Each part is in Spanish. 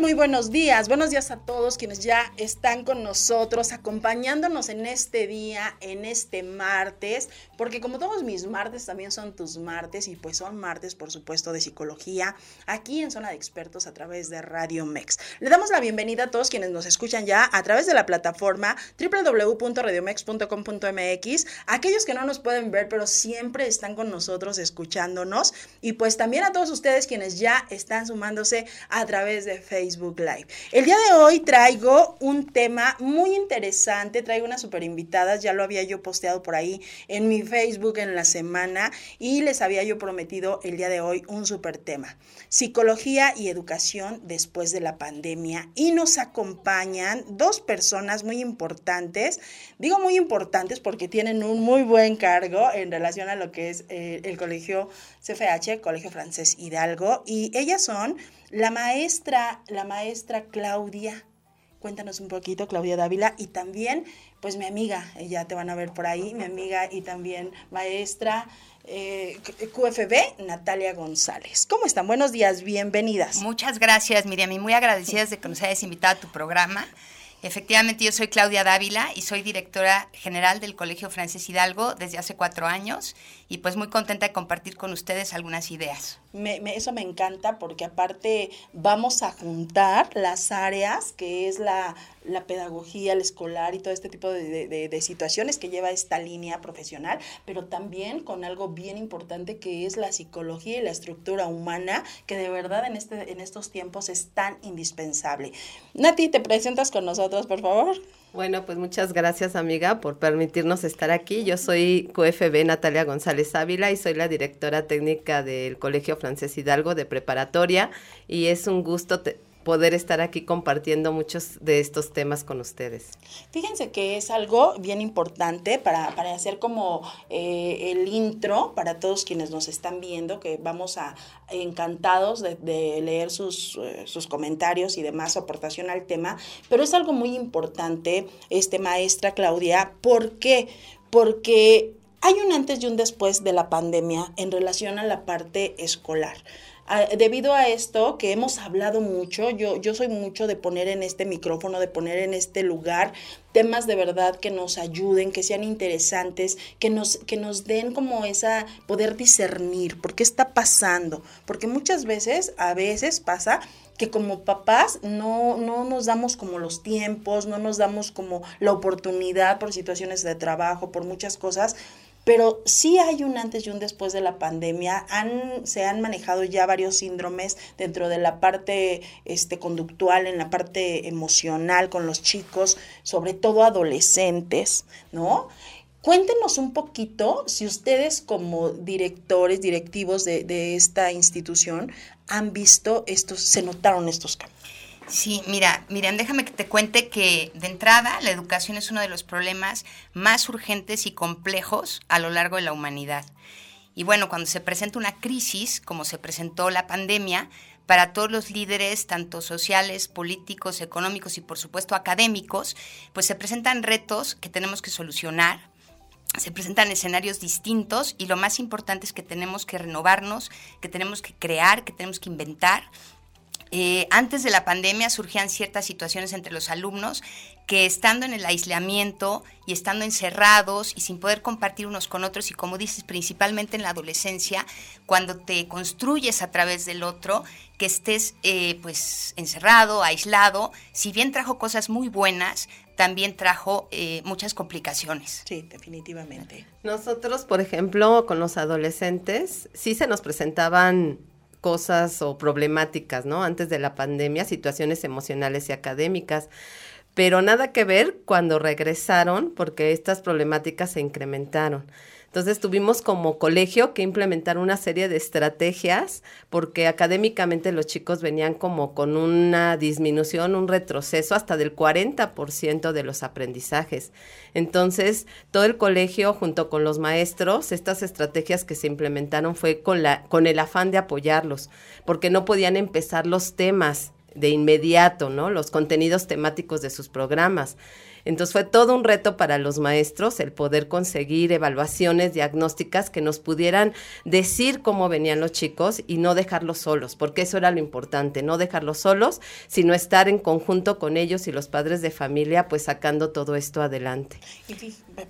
Muy buenos días. Buenos días a todos quienes ya están con nosotros, acompañándonos en este día, en este martes, porque como todos mis martes también son tus martes y pues son martes, por supuesto, de psicología, aquí en Zona de Expertos a través de Radio Mex. Le damos la bienvenida a todos quienes nos escuchan ya a través de la plataforma www.radiomex.com.mx, aquellos que no nos pueden ver, pero siempre están con nosotros escuchándonos, y pues también a todos ustedes quienes ya están sumándose a través de Facebook Live. El día de hoy traigo un tema muy interesante, traigo unas super invitadas, ya lo había yo posteado por ahí en mi Facebook en la semana y les había yo prometido el día de hoy un super tema, psicología y educación después de la pandemia y nos acompañan dos personas muy importantes, digo muy importantes porque tienen un muy buen cargo en relación a lo que es eh, el colegio CFH, Colegio Francés Hidalgo y ellas son la maestra, la maestra Claudia, cuéntanos un poquito, Claudia Dávila, y también, pues mi amiga, ya te van a ver por ahí, mi amiga y también maestra eh, QFB, Natalia González. ¿Cómo están? Buenos días, bienvenidas. Muchas gracias, Miriam, y muy agradecidas de que nos hayas invitado a tu programa. Efectivamente, yo soy Claudia Dávila y soy directora general del Colegio Francis Hidalgo desde hace cuatro años y pues muy contenta de compartir con ustedes algunas ideas. eso me encanta porque aparte vamos a juntar las áreas que es la, pedagogía, el escolar y todo este tipo de, situaciones que lleva esta línea profesional, pero también con algo bien importante que es la psicología y la estructura humana, que de verdad en, este, en estos tiempos es tan indispensable. Nati, ¿te presentas con nosotros, por favor? Bueno, pues muchas gracias amiga por permitirnos estar aquí. Yo soy QFB Natalia González Ávila y soy la directora técnica del Colegio Francés Hidalgo de preparatoria y es un gusto poder estar aquí compartiendo muchos de estos temas con ustedes. Fíjense que es algo bien importante para, para hacer como eh, el intro para todos quienes nos están viendo, que vamos a encantados de, leer sus, eh, sus, comentarios y demás, aportación al tema, pero es algo muy importante, este maestra Claudia, ¿por qué? Porque hay un antes y un después de la pandemia en relación a la parte escolar debido a esto que hemos hablado mucho, yo, yo soy mucho de poner en este micrófono, de poner en este lugar temas de verdad que nos ayuden, que sean interesantes, que nos, que nos den como esa poder discernir por qué está pasando, porque muchas veces, a veces pasa que como papás no, no nos damos como los tiempos, no nos damos como la oportunidad por situaciones de trabajo, por muchas cosas, pero sí hay un antes y un después de la pandemia. Han, se han manejado ya varios síndromes dentro de la parte este, conductual, en la parte emocional con los chicos, sobre todo adolescentes, ¿no? Cuéntenos un poquito si ustedes como directores, directivos de, de esta institución han visto estos, se notaron estos cambios. Sí, mira, Miriam, déjame que te cuente que de entrada la educación es uno de los problemas más urgentes y complejos a lo largo de la humanidad. Y bueno, cuando se presenta una crisis, como se presentó la pandemia, para todos los líderes, tanto sociales, políticos, económicos y por supuesto académicos, pues se presentan retos que tenemos que solucionar, se presentan escenarios distintos y lo más importante es que tenemos que renovarnos, que tenemos que crear, que tenemos que inventar eh, antes de la pandemia surgían ciertas situaciones entre los alumnos que estando en el aislamiento y estando encerrados y sin poder compartir unos con otros y como dices principalmente en la adolescencia, cuando te construyes a través del otro, que estés eh, pues encerrado, aislado, si bien trajo cosas muy buenas, también trajo eh, muchas complicaciones. Sí, definitivamente. Nosotros, por ejemplo, con los adolescentes, sí se nos presentaban cosas o problemáticas, ¿no? Antes de la pandemia, situaciones emocionales y académicas, pero nada que ver cuando regresaron porque estas problemáticas se incrementaron. Entonces tuvimos como colegio que implementar una serie de estrategias porque académicamente los chicos venían como con una disminución, un retroceso hasta del 40% de los aprendizajes. Entonces, todo el colegio junto con los maestros, estas estrategias que se implementaron fue con la con el afán de apoyarlos, porque no podían empezar los temas de inmediato, ¿no? Los contenidos temáticos de sus programas. Entonces fue todo un reto para los maestros el poder conseguir evaluaciones diagnósticas que nos pudieran decir cómo venían los chicos y no dejarlos solos, porque eso era lo importante, no dejarlos solos, sino estar en conjunto con ellos y los padres de familia, pues sacando todo esto adelante.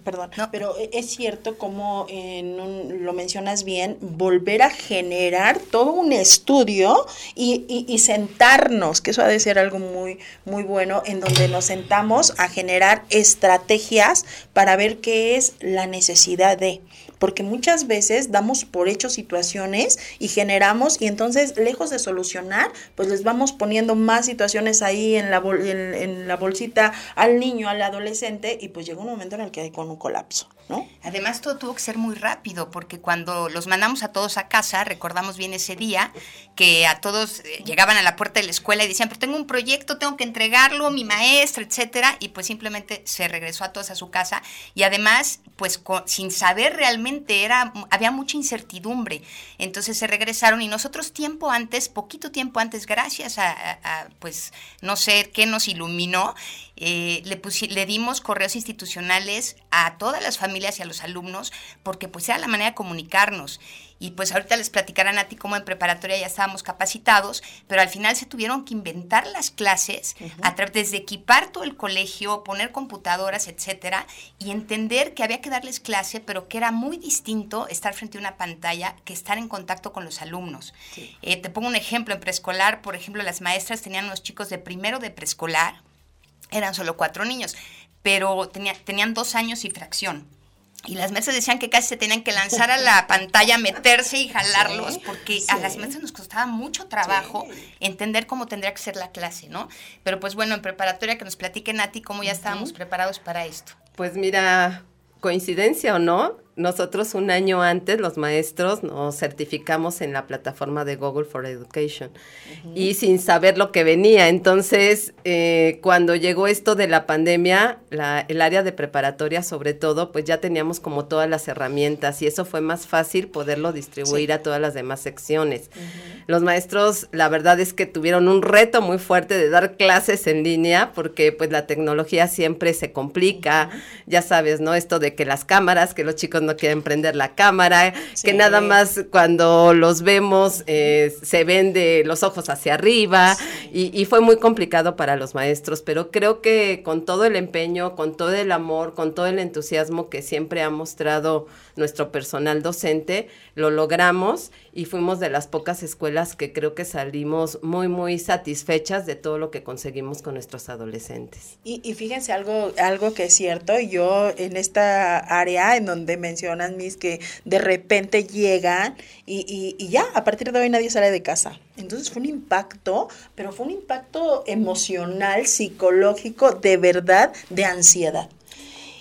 Perdón, pero es cierto como lo mencionas bien, volver a generar todo un estudio y, y sentarnos, que eso ha de ser algo muy, muy bueno, en donde nos sentamos a generar estrategias para ver qué es la necesidad de porque muchas veces damos por hecho situaciones y generamos y entonces lejos de solucionar, pues les vamos poniendo más situaciones ahí en la, en, la bolsita al niño, al adolescente y pues llega un momento en el que hay con un colapso. ¿No? Además, todo tuvo que ser muy rápido, porque cuando los mandamos a todos a casa, recordamos bien ese día, que a todos eh, llegaban a la puerta de la escuela y decían, pero tengo un proyecto, tengo que entregarlo, mi maestra, etcétera, y pues simplemente se regresó a todos a su casa, y además, pues sin saber realmente era, había mucha incertidumbre. Entonces se regresaron y nosotros tiempo antes, poquito tiempo antes, gracias a, pues, no sé qué nos iluminó, eh, le, le dimos correos institucionales a todas las familias y a los alumnos, porque pues era la manera de comunicarnos y pues ahorita les platicarán a ti cómo en preparatoria ya estábamos capacitados, pero al final se tuvieron que inventar las clases a través de equipar todo el colegio, poner computadoras, etcétera, y entender que había que darles clase, pero que era muy distinto estar frente a una pantalla que estar en contacto con los alumnos. Eh, te pongo un ejemplo, en preescolar, por ejemplo, las maestras tenían unos chicos de primero de preescolar, eran solo cuatro niños, pero tenían dos años y fracción. Y las mesas decían que casi se tenían que lanzar a la pantalla, meterse y jalarlos, porque a las mesas nos costaba mucho trabajo entender cómo tendría que ser la clase, ¿no? Pero pues bueno, en preparatoria que nos platiquen a ti cómo ya estábamos preparados para esto. Pues mira, coincidencia o no, nosotros un año antes, los maestros, nos certificamos en la plataforma de Google for Education y sin saber lo que venía. Entonces, eh, cuando llegó esto de la pandemia, el área de preparatoria sobre todo, pues ya teníamos como todas las herramientas y eso fue más fácil poderlo distribuir a todas las demás secciones. Los maestros, la verdad es que tuvieron un reto muy fuerte de dar clases en línea porque pues la tecnología siempre se complica, ya sabes, ¿no? Esto de que las cámaras, que los chicos no quieren prender la cámara, que nada más cuando los vemos eh, se ven de los ojos hacia arriba y, fue muy complicado para los maestros, pero creo que con todo el empeño, con todo el amor, con todo el entusiasmo que siempre ha mostrado nuestro personal docente, lo logramos y fuimos de las pocas escuelas que creo que salimos muy, muy satisfechas de todo lo que conseguimos con nuestros adolescentes. Y, fíjense algo, algo que es cierto, yo en esta área en donde mencionan mis que de repente llegan y, y, ya, a partir de hoy nadie sale de casa. Entonces fue un impacto, pero fue un impacto emocional, psicológico, de verdad, de ansiedad.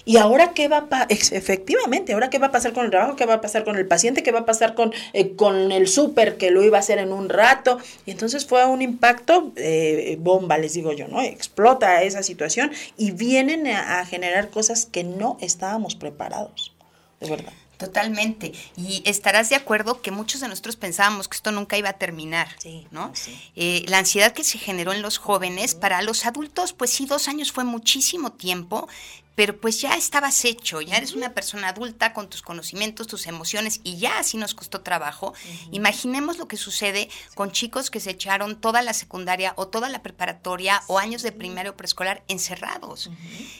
¿Y ahora qué va a pasar? Efectivamente, ¿ahora qué va a pasar con el trabajo? ¿Qué va a pasar con el paciente? ¿Qué va a pasar con, eh, con el súper que lo iba a hacer en un rato? Y entonces fue un impacto, eh, bomba, les digo yo, ¿no? Explota esa situación y vienen a, generar cosas que no estábamos preparados, de verdad. Totalmente. Y estarás de acuerdo que muchos de nosotros pensábamos que esto nunca iba a terminar, ¿no? Eh, la ansiedad que se generó en los jóvenes, para los adultos, pues sí, dos años fue muchísimo tiempo, pero pues ya estabas hecho, ya eres una persona adulta con tus conocimientos, tus emociones y ya así nos costó trabajo. Imaginemos lo que sucede con chicos que se echaron toda la secundaria o toda la preparatoria o años de primaria o preescolar encerrados.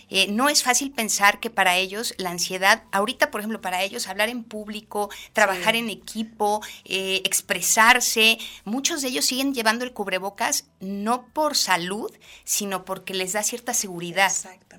Eh, no es fácil pensar que para ellos la ansiedad, ahorita por ejemplo para ellos hablar en público, trabajar en equipo, eh, expresarse, muchos de ellos siguen llevando el cubrebocas no por salud, sino porque les da cierta seguridad.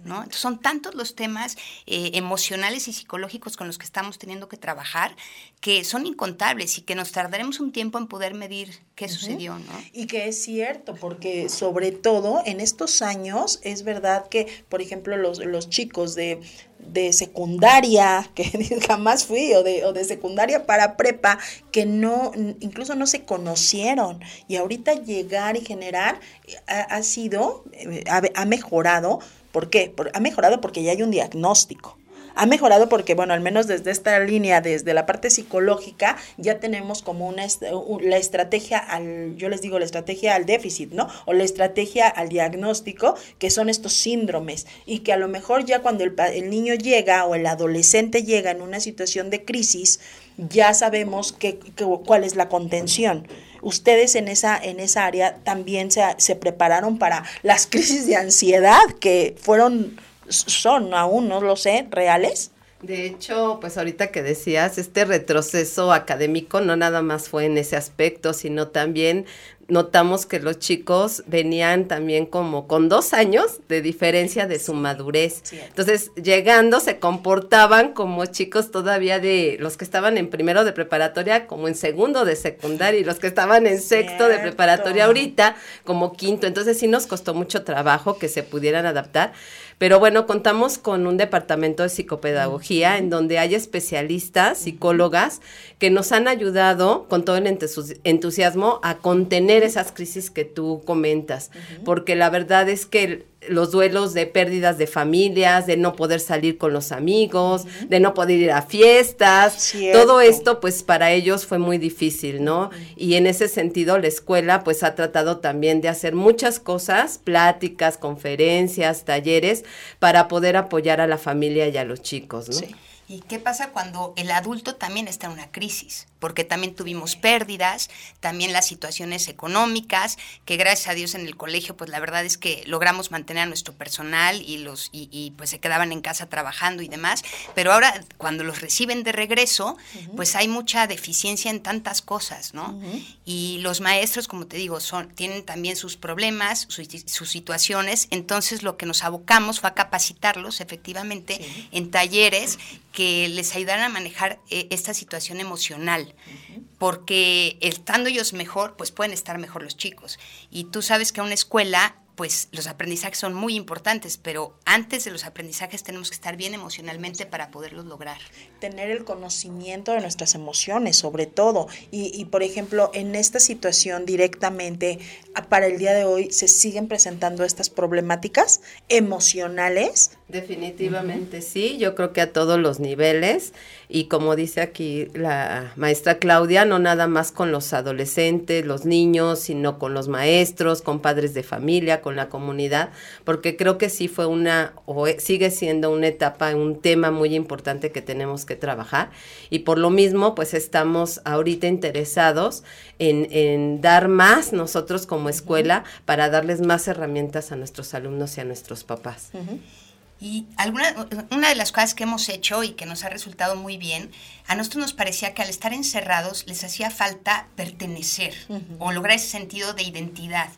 ¿No? Entonces, son tantos los temas eh, emocionales y psicológicos con los que estamos teniendo que trabajar que son incontables y que nos tardaremos un tiempo en poder medir qué sucedió, ¿no? Y que es cierto, porque sobre todo en estos años es verdad que, por ejemplo, los, los chicos de, de secundaria, que jamás fui, o de, o de secundaria para prepa, que no, incluso no se conocieron. Y ahorita llegar y generar ha, ha sido, eh, ha, ha mejorado. ¿Por qué? Ha mejorado porque ya hay un diagnóstico ha mejorado porque, bueno, al menos desde esta línea, desde la parte psicológica, ya tenemos como una la estrategia al, yo les digo, la estrategia al déficit, ¿no? O la estrategia al diagnóstico, que son estos síndromes, y que a lo mejor ya cuando el, el niño llega o el adolescente llega en una situación de crisis, ya sabemos que, que, cuál es la contención. Ustedes en esa, en esa área también se, se prepararon para las crisis de ansiedad que fueron son aún, no lo sé, reales. De hecho, pues ahorita que decías, este retroceso académico no nada más fue en ese aspecto, sino también notamos que los chicos venían también como con dos años de diferencia de su madurez. Entonces, llegando, se comportaban como chicos todavía de los que estaban en primero de preparatoria, como en segundo de secundaria, y los que estaban en sexto de preparatoria ahorita, como quinto. Entonces, sí nos costó mucho trabajo que se pudieran adaptar. Pero bueno, contamos con un departamento de psicopedagogía en donde hay especialistas, psicólogas, que nos han ayudado con todo el entusiasmo a contener esas crisis que tú comentas, porque la verdad es que los duelos de pérdidas de familias, de no poder salir con los amigos, de no poder ir a fiestas, todo esto pues para ellos fue muy difícil, ¿no? Y en ese sentido la escuela pues ha tratado también de hacer muchas cosas, pláticas, conferencias, talleres, para poder apoyar a la familia y a los chicos, ¿no? Sí. ¿Y qué pasa cuando el adulto también está en una crisis? Porque también tuvimos pérdidas, también las situaciones económicas, que gracias a Dios en el colegio, pues la verdad es que logramos mantener a nuestro personal y los y, y pues se quedaban en casa trabajando y demás. Pero ahora cuando los reciben de regreso, uh -huh. pues hay mucha deficiencia en tantas cosas, ¿no? Uh -huh. Y los maestros, como te digo, son tienen también sus problemas, sus, sus situaciones. Entonces lo que nos abocamos fue a capacitarlos efectivamente sí. en talleres que les ayudaran a manejar eh, esta situación emocional, uh -huh. porque estando ellos mejor, pues pueden estar mejor los chicos. Y tú sabes que una escuela pues los aprendizajes son muy importantes, pero antes de los aprendizajes tenemos que estar bien emocionalmente para poderlos lograr. Tener el conocimiento de nuestras emociones, sobre todo. Y, por ejemplo, en esta situación directamente, para el día de hoy, ¿se siguen presentando estas problemáticas emocionales? Definitivamente uh -huh. sí, yo creo que a todos los niveles. Y como dice aquí la maestra Claudia, no nada más con los adolescentes, los niños, sino con los maestros, con padres de familia, con la comunidad, porque creo que sí fue una, o sigue siendo una etapa, un tema muy importante que tenemos que trabajar. Y por lo mismo, pues estamos ahorita interesados en, en dar más nosotros como escuela uh -huh. para darles más herramientas a nuestros alumnos y a nuestros papás. Uh -huh. Y alguna, una de las cosas que hemos hecho y que nos ha resultado muy bien, a nosotros nos parecía que al estar encerrados les hacía falta pertenecer uh -huh. o lograr ese sentido de identidad.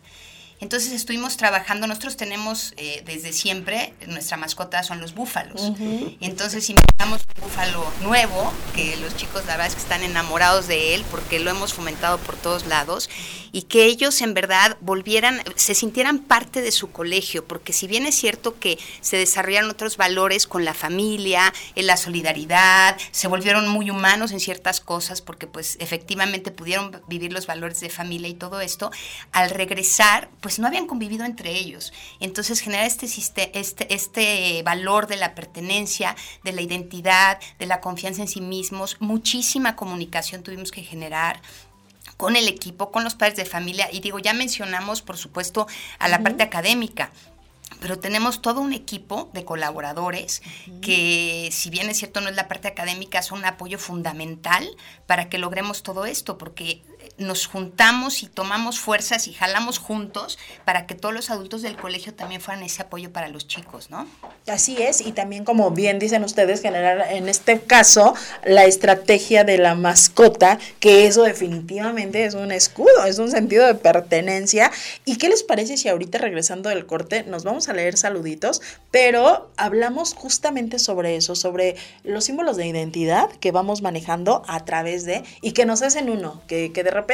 Entonces estuvimos trabajando, nosotros tenemos eh, desde siempre, nuestra mascota son los búfalos. Uh -huh. Entonces inventamos un búfalo nuevo, que los chicos la verdad es que están enamorados de él porque lo hemos fomentado por todos lados y que ellos en verdad volvieran, se sintieran parte de su colegio, porque si bien es cierto que se desarrollaron otros valores con la familia, en la solidaridad, se volvieron muy humanos en ciertas cosas porque pues efectivamente pudieron vivir los valores de familia y todo esto, al regresar pues no habían convivido entre ellos. Entonces generar este, este, este valor de la pertenencia, de la identidad, de la confianza en sí mismos, muchísima comunicación tuvimos que generar, con el equipo, con los padres de familia. Y digo, ya mencionamos, por supuesto, a la uh -huh. parte académica pero tenemos todo un equipo de colaboradores uh -huh. que, si bien es cierto, no es la parte académica, son un apoyo fundamental para que logremos todo esto, porque nos juntamos y tomamos fuerzas y jalamos juntos para que todos los adultos del colegio también fueran ese apoyo para los chicos, ¿no? Así es, y también como bien dicen ustedes, generar en este caso la estrategia de la mascota, que eso definitivamente es un escudo, es un sentido de pertenencia. ¿Y qué les parece si ahorita regresando del corte nos vamos a leer saluditos, pero hablamos justamente sobre eso, sobre los símbolos de identidad que vamos manejando a través de y que nos hacen uno, que, que de repente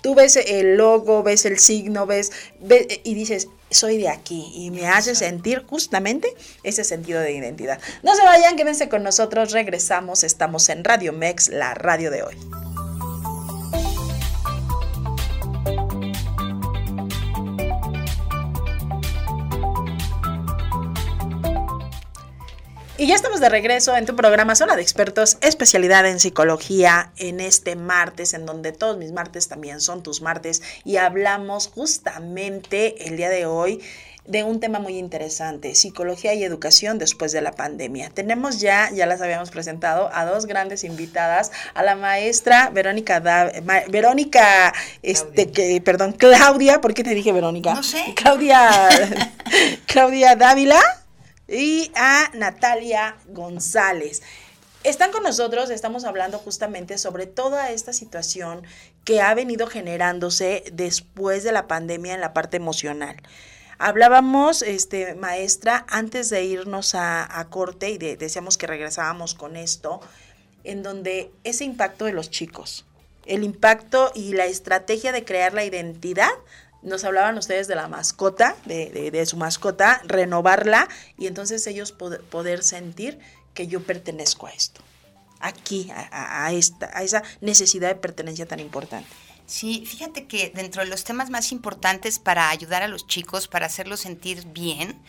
tú ves el logo, ves el signo, ves, y dices, soy de aquí y me hace sentir justamente ese sentido de identidad. No se vayan, quédense con nosotros, regresamos, estamos en Radio Mex, la radio de hoy. Y ya estamos de regreso en tu programa Zona de Expertos, especialidad en psicología, en este martes, en donde todos mis martes también son tus martes, y hablamos justamente el día de hoy de un tema muy interesante, psicología y educación después de la pandemia. Tenemos ya, ya las habíamos presentado, a dos grandes invitadas, a la maestra Verónica, Verónica, este, que, perdón, Claudia, ¿por qué te dije Verónica? No sé. Claudia, Claudia Dávila y a Natalia González. Están con nosotros, estamos hablando justamente sobre toda esta situación que ha venido generándose después de la pandemia en la parte emocional. Hablábamos, este, maestra, antes de irnos a, corte y decíamos que regresábamos con esto, en donde ese impacto de los chicos, el impacto y la estrategia de crear la identidad nos hablaban ustedes de la mascota, de, su mascota, renovarla y entonces ellos poder, sentir que yo pertenezco a esto, aquí, a, esta, a esa necesidad de pertenencia tan importante. Sí, fíjate que dentro de los temas más importantes para ayudar a los chicos, para hacerlos sentir bien,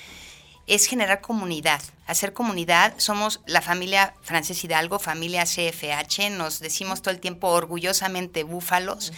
es generar comunidad. Hacer comunidad, somos la familia Frances Hidalgo, familia CFH, nos decimos todo el tiempo orgullosamente búfalos.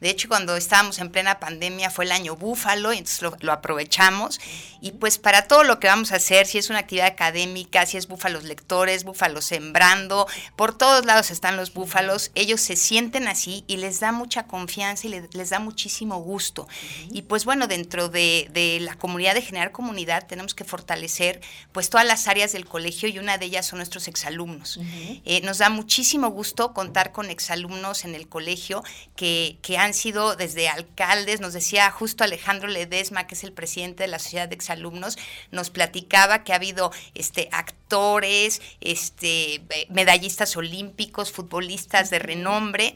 De hecho, cuando estábamos en plena pandemia fue el año búfalo, y entonces lo, aprovechamos. Y pues para todo lo que vamos a hacer, si es una actividad académica, si es búfalos lectores, búfalos sembrando, por todos lados están los búfalos, ellos se sienten así y les da mucha confianza y les, da muchísimo gusto. Y pues bueno, dentro de, la comunidad, de generar comunidad, tenemos que fortalecer pues todas las áreas del colegio y una de ellas son nuestros exalumnos. Eh, nos da muchísimo gusto contar con exalumnos en el colegio que, que han han sido desde alcaldes, nos decía justo Alejandro Ledesma, que es el presidente de la Sociedad de Exalumnos, nos platicaba que ha habido este actores, este medallistas olímpicos, futbolistas de renombre,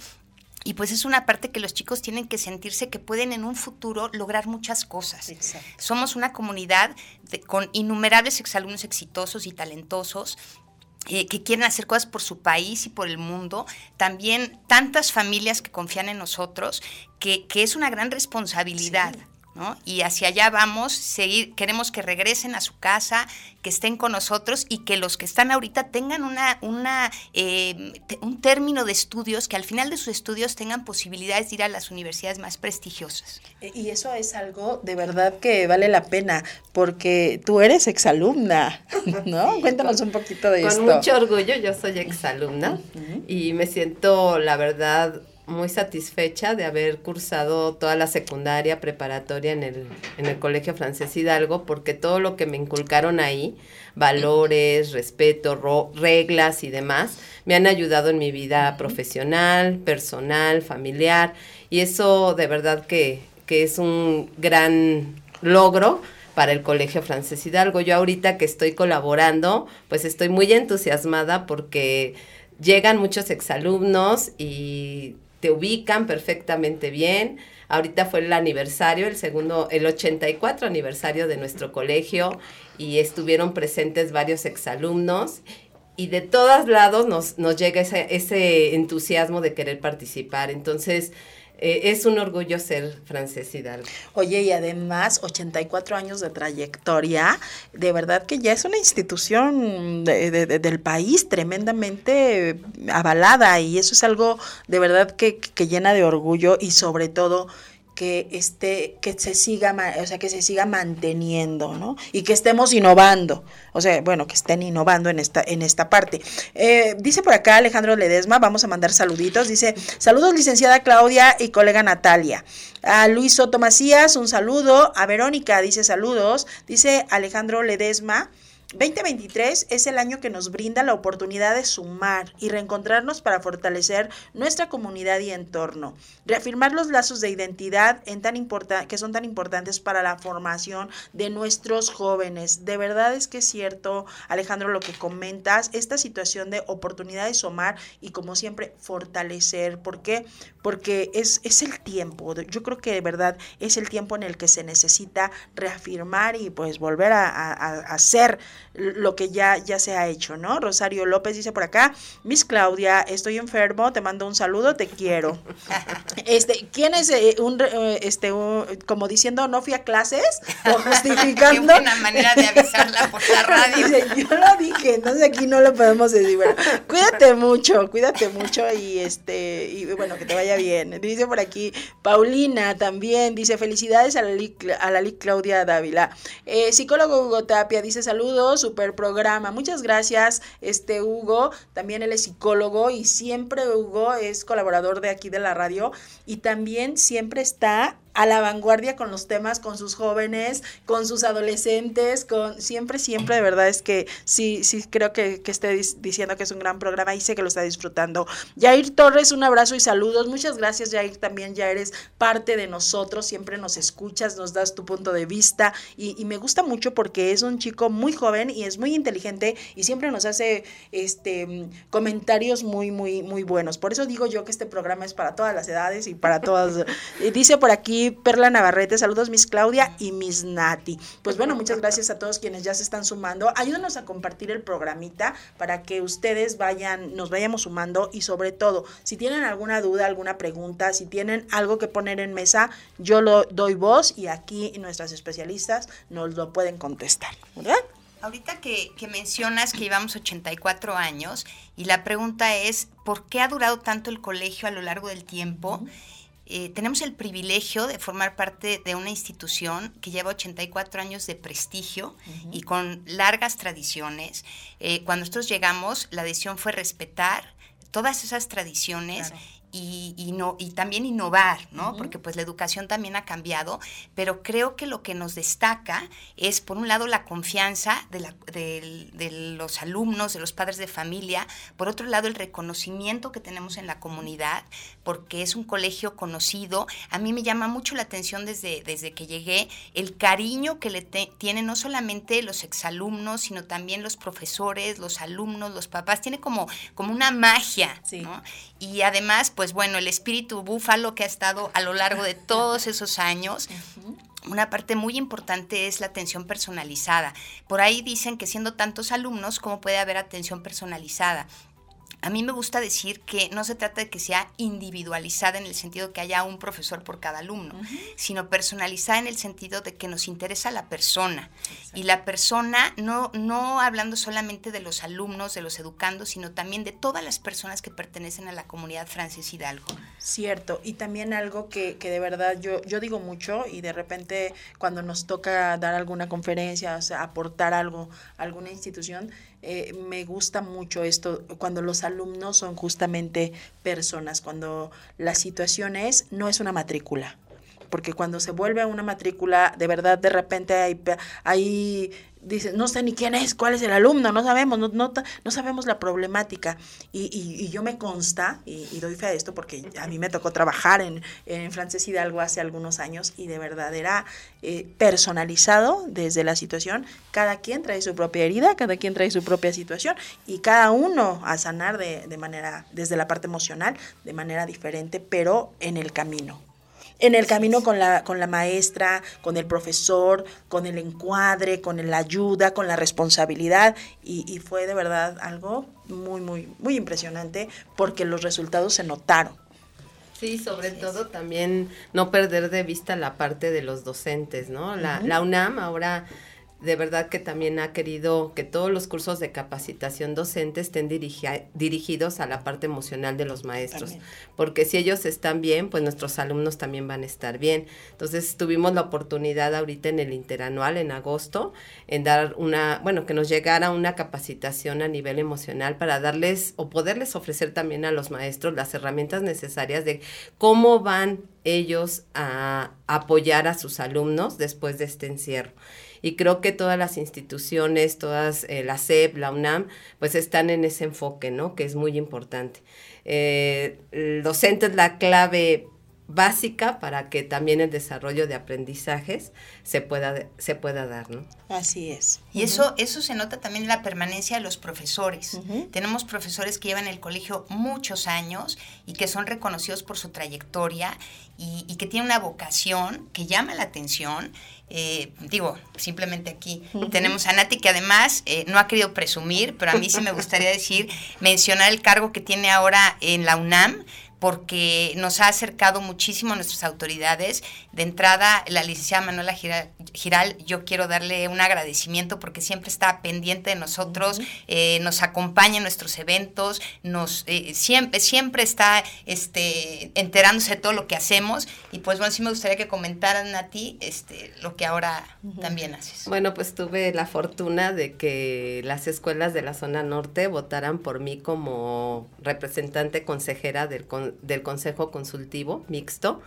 y pues es una parte que los chicos tienen que sentirse que pueden en un futuro lograr muchas cosas. Somos una comunidad con innumerables exalumnos exitosos y talentosos eh, que quieren hacer cosas por su país y por el mundo, también tantas familias que confían en nosotros, que, que es una gran responsabilidad. Y hacia allá vamos, seguir, queremos que regresen a su casa, que estén con nosotros y que los que están ahorita tengan una, una, eh, un término de estudios, que al final de sus estudios tengan posibilidades de ir a las universidades más prestigiosas. E, y eso es algo de verdad que vale la pena, porque tú eres exalumna, ¿no? Cuéntanos un poquito de esto. Con mucho orgullo, yo soy exalumna y me siento, la verdad, muy satisfecha de haber cursado toda la secundaria preparatoria en el, en el Colegio Francés Hidalgo, porque todo lo que me inculcaron ahí, valores, respeto, reglas y demás, me han ayudado en mi vida profesional, personal, familiar, y eso de verdad que, que es un gran logro para el Colegio Francés Hidalgo. Yo ahorita que estoy colaborando, pues estoy muy entusiasmada porque llegan muchos exalumnos y te ubican perfectamente bien. Ahorita fue el aniversario, el segundo, el 84 aniversario de nuestro colegio y estuvieron presentes varios exalumnos y de todos lados nos, nos llega ese, ese entusiasmo de querer participar. Entonces, eh, es un orgullo ser francés Hidalgo. Oye, y además 84 años de trayectoria, de verdad que ya es una institución del país tremendamente avalada y eso es algo de verdad que, que llena de orgullo y sobre todo que esté, que se siga, o sea, que se siga manteniendo, ¿no? Y que estemos innovando, o sea, bueno, que estén innovando en esta, en esta parte. Eh, dice por acá Alejandro Ledesma, vamos a mandar saluditos, dice, saludos licenciada Claudia y colega Natalia. A Luis Soto Macías, un saludo. A Verónica, dice saludos. Dice Alejandro Ledesma. 2023 es el año que nos brinda la oportunidad de sumar y reencontrarnos para fortalecer nuestra comunidad y entorno, reafirmar los lazos de identidad que son tan importantes para la formación de nuestros jóvenes. De verdad es que es cierto, Alejandro, lo que comentas, esta situación de oportunidad de sumar y como siempre fortalecer. ¿Por qué? Porque es, es el tiempo. Yo creo que de verdad es el tiempo en el que se necesita reafirmar y pues volver a, a hacer lo que ya, ya se ha hecho, ¿no? Rosario López dice por acá, Miss Claudia, estoy enfermo, te mando un saludo, te quiero. este, ¿quién es eh, un, eh, este, como diciendo, no fui a clases? O justificando. Qué buena manera de avisarla por la radio. Dice, yo lo dije, entonces aquí no lo podemos decir. Bueno, cuídate mucho, cuídate mucho y este, y bueno, que te vaya bien. Dice por aquí, Paulina también, dice, felicidades a la, a la Claudia Dávila. Eh, psicólogo Hugo Tapia dice, saludos, super programa. Muchas gracias, este Hugo. También él es psicólogo y siempre Hugo es colaborador de aquí de la radio y también siempre está a la vanguardia con los temas, con sus jóvenes, con sus adolescentes, con siempre, siempre, de verdad es que sí, sí creo que, que esté diciendo que es un gran programa y sé que lo está disfrutando. Jair Torres, un abrazo y saludos. Muchas gracias, Jair, también ya eres parte de nosotros, siempre nos escuchas, nos das tu punto de vista y, y me gusta mucho porque es un chico muy joven y es muy inteligente y siempre nos hace este comentarios muy, muy, muy buenos. Por eso digo yo que este programa es para todas las edades y para todas. dice por aquí Perla Navarrete, saludos Miss Claudia y Miss Nati. Pues bueno, muchas gracias a todos quienes ya se están sumando. Ayúdanos a compartir el programita para que ustedes vayan, nos vayamos sumando y sobre todo, si tienen alguna duda, alguna pregunta, si tienen algo que poner en mesa, yo lo doy voz y aquí nuestras especialistas nos lo pueden contestar, ¿verdad? Ahorita que, mencionas que llevamos 84 años y la pregunta es, ¿por qué ha durado tanto el colegio a lo largo del tiempo? Eh, tenemos el privilegio de formar parte de una institución que lleva 84 años de prestigio y con largas tradiciones. Eh, cuando nosotros llegamos, la decisión fue respetar todas esas tradiciones y, no, y también innovar, ¿no? Porque pues la educación también ha cambiado, pero creo que lo que nos destaca es, por un lado, la confianza de, la, de, los alumnos, de los padres de familia, por otro lado, el reconocimiento que tenemos en la comunidad, porque es un colegio conocido. A mí me llama mucho la atención desde, desde que llegué el cariño que le tienen no solamente los exalumnos, sino también los profesores, los alumnos, los papás. Tiene como, como una magia, ¿no? Y además, pues bueno, el espíritu búfalo que ha estado a lo largo de todos esos años. Una parte muy importante es la atención personalizada. Por ahí dicen que siendo tantos alumnos, ¿cómo puede haber atención personalizada? A mí me gusta decir que no se trata de que sea individualizada en el sentido que haya un profesor por cada alumno, sino personalizada en el sentido de que nos interesa la persona. Y la persona, no, no hablando solamente de los alumnos, de los educandos, sino también de todas las personas que pertenecen a la comunidad Francis Hidalgo. Cierto, y también algo que, que de verdad yo, yo digo mucho y de repente cuando nos toca dar alguna conferencia, o sea, aportar algo a alguna institución, eh, me gusta mucho esto cuando los alumnos son justamente personas, cuando la situación es, no es una matrícula, porque cuando se vuelve a una matrícula, de verdad, de repente hay, hay dice, no sé ni quién es, cuál es el alumno, no sabemos, no, no, sabemos la problemática. Y, y, yo me consta, y, doy fe de esto porque a mí me tocó trabajar en, en Frances Hidalgo hace algunos años y de verdad era eh, personalizado desde la situación. Cada quien trae su propia herida, cada quien trae su propia situación y cada uno a sanar de, de manera, desde la parte emocional, de manera diferente, pero en el camino en el camino con la, con la maestra, con el profesor, con el encuadre, con la ayuda, con la responsabilidad y, y fue de verdad algo muy, muy, muy impresionante porque los resultados se notaron. Sí, sobre todo también no perder de vista la parte de los docentes, ¿no? La, la UNAM ahora de verdad que también ha querido que todos los cursos de capacitación docente estén dirigidos a la parte emocional de los maestros, porque si ellos están bien, pues nuestros alumnos también van a estar bien. Entonces tuvimos la oportunidad ahorita en el interanual, en agosto, en dar una, bueno, que nos llegara una capacitación a nivel emocional para darles o poderles ofrecer también a los maestros las herramientas necesarias de cómo van ellos a apoyar a sus alumnos después de este encierro y creo que todas las instituciones, todas, eh, la SEP, la UNAM, pues están en ese enfoque, ¿no? Que es muy importante. Eh, el docente es la clave básica para que también el desarrollo de aprendizajes se pueda, se pueda dar, ¿no? Así es. Y eso, eso se nota también en la permanencia de los profesores. Tenemos profesores que llevan el colegio muchos años y que son reconocidos por su trayectoria y, que tienen una vocación que llama la atención. Eh, digo, simplemente aquí tenemos a Nati que además eh, no ha querido presumir, pero a mí sí me gustaría decir, mencionar el cargo que tiene ahora en la UNAM porque nos ha acercado muchísimo a nuestras autoridades. De entrada, la licenciada Manuela Giral, yo quiero darle un agradecimiento porque siempre está pendiente de nosotros, eh, nos acompaña en nuestros eventos, nos eh, siempre, siempre está este, enterándose de todo lo que hacemos. Y pues bueno, sí me gustaría que comentaran a ti este, lo que ahora también haces. Bueno, pues tuve la fortuna de que las escuelas de la zona norte votaran por mí como representante consejera del, del Consejo Consultivo Mixto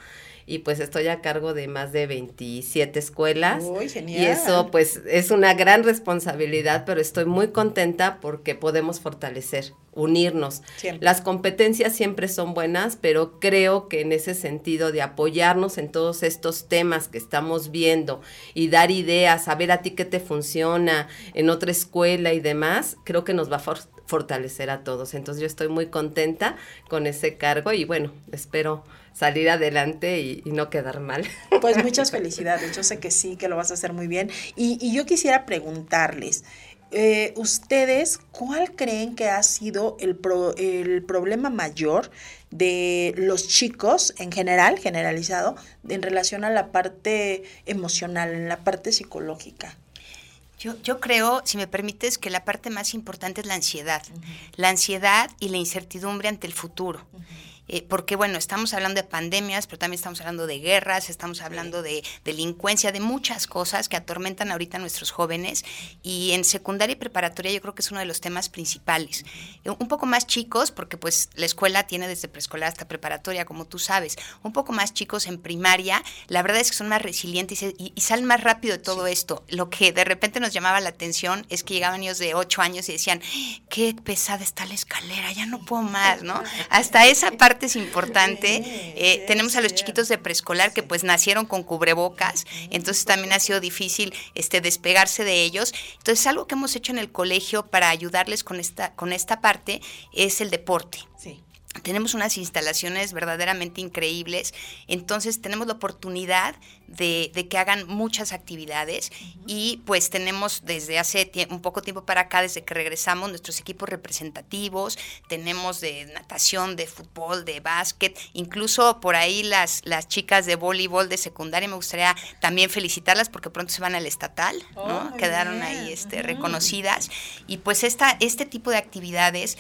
y pues estoy a cargo de más de 27 escuelas. Y eso pues es una gran responsabilidad, pero estoy muy contenta porque podemos fortalecer, unirnos. Las competencias siempre son buenas, pero creo que en ese sentido de apoyarnos en todos estos temas que estamos viendo y dar ideas, saber a ti qué te funciona en otra escuela y demás, creo que nos va a fortalecer a todos. Entonces yo estoy muy contenta con ese cargo y bueno, espero salir adelante y, no quedar mal. Pues muchas felicidades, yo sé que sí, que lo vas a hacer muy bien. Y, yo quisiera preguntarles, eh, ¿ustedes cuál creen que ha sido el, el problema mayor de los chicos en general, generalizado, en relación a la parte emocional, en la parte psicológica? Yo, yo, creo, si me permites, que la parte más importante es la ansiedad. La ansiedad y la incertidumbre ante el futuro. Eh, porque bueno, estamos hablando de pandemias, pero también estamos hablando de guerras, estamos hablando de delincuencia, de muchas cosas que atormentan ahorita a nuestros jóvenes y en secundaria y preparatoria yo creo que es uno de los temas principales. Eh, un poco más chicos, porque pues la escuela tiene desde preescolar hasta preparatoria, como tú sabes, un poco más chicos en primaria, la verdad es que son más resilientes y, salen más rápido de todo esto. Lo que de repente nos llamaba la atención es que llegaban niños de 8 años y decían, qué pesada está la escalera, ya no puedo más, ¿no? Hasta esa parte es importante. Eh, tenemos a los chiquitos de preescolar que pues nacieron con cubrebocas, entonces también ha sido difícil este, despegarse de ellos. Entonces algo que hemos hecho en el colegio para ayudarles con esta, con esta parte es el deporte. Sí tenemos unas instalaciones verdaderamente increíbles, entonces tenemos la oportunidad de, que hagan muchas actividades y pues tenemos desde hace un poco tiempo para acá, desde que regresamos, nuestros equipos representativos, tenemos de natación, de fútbol, de básquet, incluso por ahí las, las chicas de voleibol de secundaria, me gustaría también felicitarlas porque pronto se van al estatal, ¿no? Oh, Quedaron ahí este, reconocidas. Y pues esta, este tipo de actividades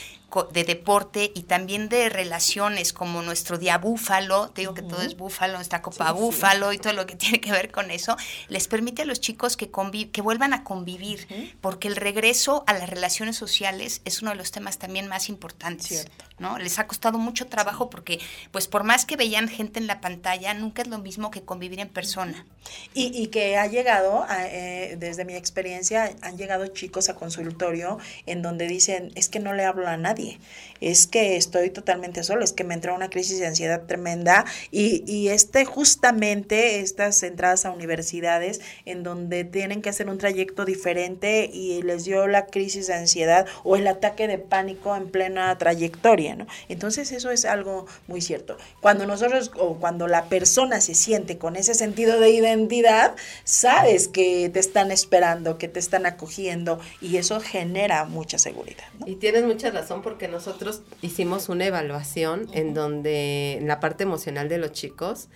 de deporte y también de relaciones como nuestro día búfalo, te digo que todo es búfalo, esta copa búfalo y todo lo que tiene que ver con eso, les permite a los chicos que, que vuelvan a convivir, porque el regreso a las relaciones sociales es uno de los temas también más importantes, ¿no? Les ha costado mucho trabajo porque, pues por más que veían gente en la pantalla, nunca es lo mismo que convivir en persona. Y, que ha llegado, eh, desde mi experiencia, han llegado chicos a consultorio en donde dicen, es que no le hablo a nadie es que estoy totalmente solo, es que me entró una crisis de ansiedad tremenda y, y este justamente estas entradas a universidades en donde tienen que hacer un trayecto diferente y les dio la crisis de ansiedad o el ataque de pánico en plena trayectoria, ¿no? Entonces eso es algo muy cierto. Cuando nosotros o cuando la persona se siente con ese sentido de identidad, sabes que te están esperando, que te están acogiendo y eso genera mucha seguridad. Y tienes mucha razón porque nosotros hicimos una evaluación en donde en la parte emocional de los chicos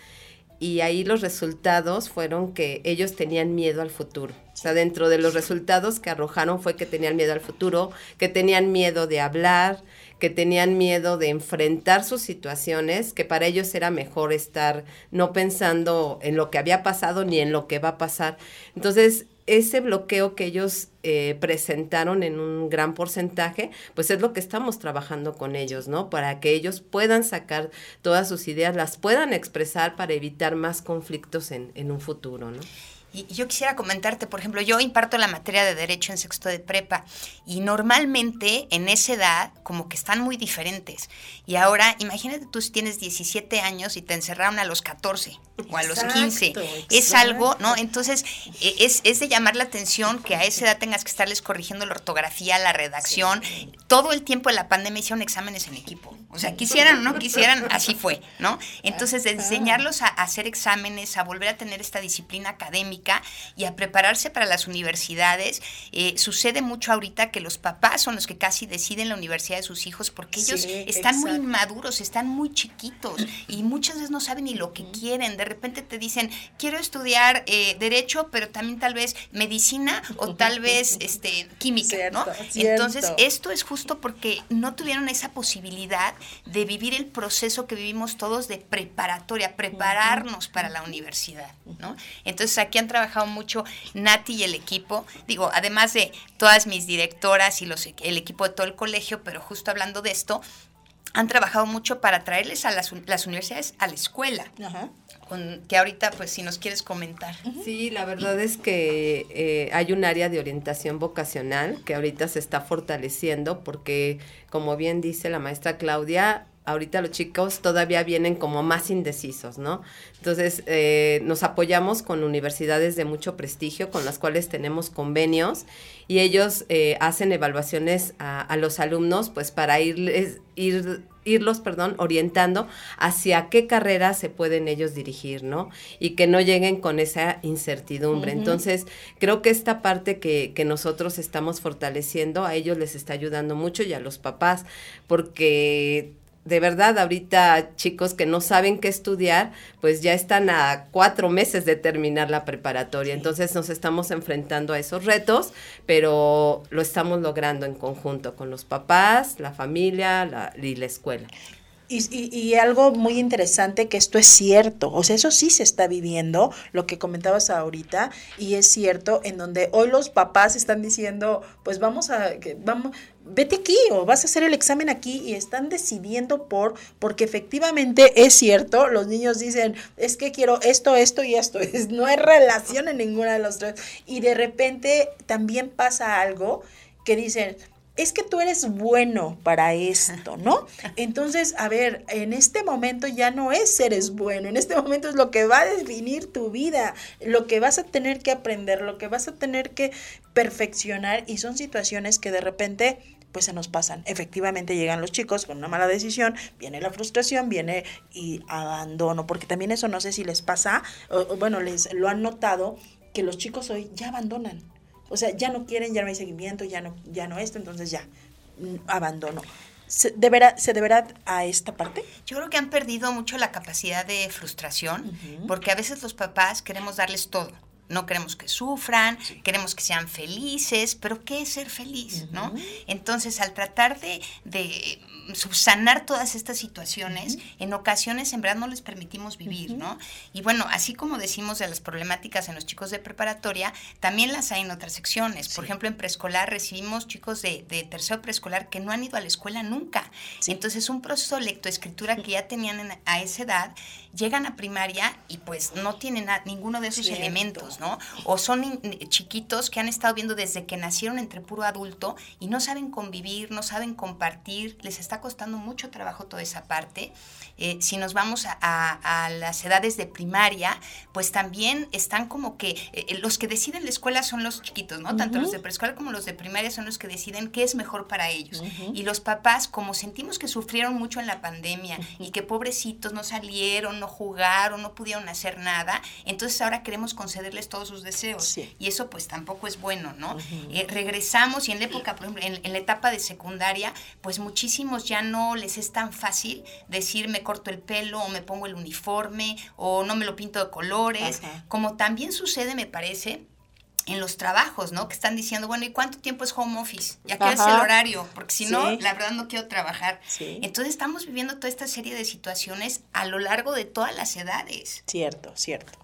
y ahí los resultados fueron que ellos tenían miedo al futuro. O sea, dentro de los resultados que arrojaron fue que tenían miedo al futuro, que tenían miedo de hablar, que tenían miedo de enfrentar sus situaciones, que para ellos era mejor estar no pensando en lo que había pasado ni en lo que va a pasar. Entonces, ese bloqueo que ellos eh, presentaron en un gran porcentaje, pues es lo que estamos trabajando con ellos, ¿no? Para que ellos puedan sacar todas sus ideas, las puedan expresar para evitar más conflictos en, en un futuro, ¿no? Y yo quisiera comentarte, por ejemplo, yo imparto la materia de Derecho en sexto de prepa y normalmente en esa edad como que están muy diferentes. Y ahora, imagínate tú si tienes 17 años y te encerraron a los 14 o a los 15. Es algo, ¿no? Entonces, e, es, es, de llamar la atención que a esa edad tengas que estarles corrigiendo la ortografía, la redacción. Todo el tiempo de la pandemia hicieron exámenes en equipo. O sea, quisieran o no quisieran, así fue, ¿no? Entonces, de enseñarlos a hacer exámenes, a volver a tener esta disciplina académica y a prepararse para las universidades. Eh, sucede mucho ahorita que los papás son los que casi deciden la universidad de sus hijos porque ellos están muy inmaduros, están muy chiquitos y muchas veces no saben ni lo que quieren. De repente te dicen, quiero estudiar eh, derecho, pero también tal vez medicina o tal vez este química, ¿no? Entonces, esto es justo porque no tuvieron esa posibilidad de vivir el proceso que vivimos todos de preparatoria, prepararnos para la universidad, ¿no? Entonces aquí trabajado mucho Nati y el equipo, digo, además de todas mis directoras y los, el equipo de todo el colegio, pero justo hablando de esto, han trabajado mucho para traerles a las, las universidades a la escuela. Con, que ahorita, pues, si nos quieres comentar. Sí, la verdad es que eh, hay un área de orientación vocacional que ahorita se está fortaleciendo porque, como bien dice la maestra Claudia, ahorita los chicos todavía vienen como más indecisos, ¿no? Entonces, eh, nos apoyamos con universidades de mucho prestigio con las cuales tenemos convenios y ellos eh, hacen evaluaciones a, a, los alumnos, pues para irles, ir, irlos, perdón, orientando hacia qué carrera se pueden ellos dirigir, ¿no? Y que no lleguen con esa incertidumbre. Uh -huh. Entonces, creo que esta parte que, que nosotros estamos fortaleciendo, a ellos les está ayudando mucho y a los papás, porque de verdad, ahorita chicos que no saben qué estudiar, pues ya están a cuatro meses de terminar la preparatoria. Sí. Entonces nos estamos enfrentando a esos retos, pero lo estamos logrando en conjunto con los papás, la familia la, y la escuela. Y, algo muy interesante que esto es cierto, o sea, eso sí se está viviendo, lo que comentabas ahorita, y es cierto, en donde hoy los papás están diciendo, pues vamos a, vamos, vete aquí o vas a hacer el examen aquí y están decidiendo por, porque efectivamente es cierto, los niños dicen, es que quiero esto, esto y esto, es, no hay relación en ninguna de los tres, y de repente también pasa algo que dicen, es que tú eres bueno para esto, ¿no? Entonces, a ver, en este momento ya no es eres bueno, en este momento es lo que va a definir tu vida, lo que vas a tener que aprender, lo que vas a tener que perfeccionar y son situaciones que de repente pues se nos pasan. Efectivamente llegan los chicos con una mala decisión, viene la frustración, viene y abandono, porque también eso no sé si les pasa, o, bueno, les lo han notado que los chicos hoy ya abandonan. O sea, ya no quieren, ya no hay seguimiento, ya no, ya no esto, entonces ya, mm, abandono. ¿Se deberá, ¿Se deberá a esta parte? Yo creo que han perdido mucho la capacidad de frustración, uh -huh. porque a veces los papás queremos darles todo. No queremos que sufran, sí. queremos que sean felices, pero ¿qué es ser feliz? Uh -huh. ¿no? Entonces, al tratar de, de subsanar todas estas situaciones, uh -huh. en ocasiones en verdad no les permitimos vivir, uh -huh. ¿no? Y bueno, así como decimos de las problemáticas en los chicos de preparatoria, también las hay en otras secciones. Sí. Por ejemplo, en preescolar recibimos chicos de, de, tercero preescolar que no han ido a la escuela nunca. Sí. Entonces, un proceso de lectoescritura que ya tenían en, a esa edad, llegan a primaria y pues no tienen a, ninguno de esos Cierto. elementos, ¿no? O son chiquitos que han estado viendo desde que nacieron entre puro adulto y no saben convivir, no saben compartir, les está costando mucho trabajo toda esa parte. Eh, si nos vamos a, a, a, las edades de primaria, pues también están como que eh, los que deciden la escuela son los chiquitos, ¿no? Uh -huh. Tanto los de preescolar como los de primaria son los que deciden qué es mejor para ellos. Uh -huh. Y los papás, como sentimos que sufrieron mucho en la pandemia uh -huh. y que pobrecitos no salieron, no jugaron, no pudieron hacer nada, entonces ahora queremos concederles todos sus deseos. Sí. Y eso pues tampoco es bueno, ¿no? Eh, regresamos y en la época, por ejemplo, en, en la etapa de secundaria, pues muchísimos ya no les es tan fácil decir me corto el pelo o me pongo el uniforme o no me lo pinto de colores, como también sucede, me parece, en los trabajos, ¿no? Que están diciendo, bueno, ¿y cuánto tiempo es home office? Ya que es el horario, porque si no, la verdad no quiero trabajar. Entonces estamos viviendo toda esta serie de situaciones a lo largo de todas las edades. Cierto, cierto.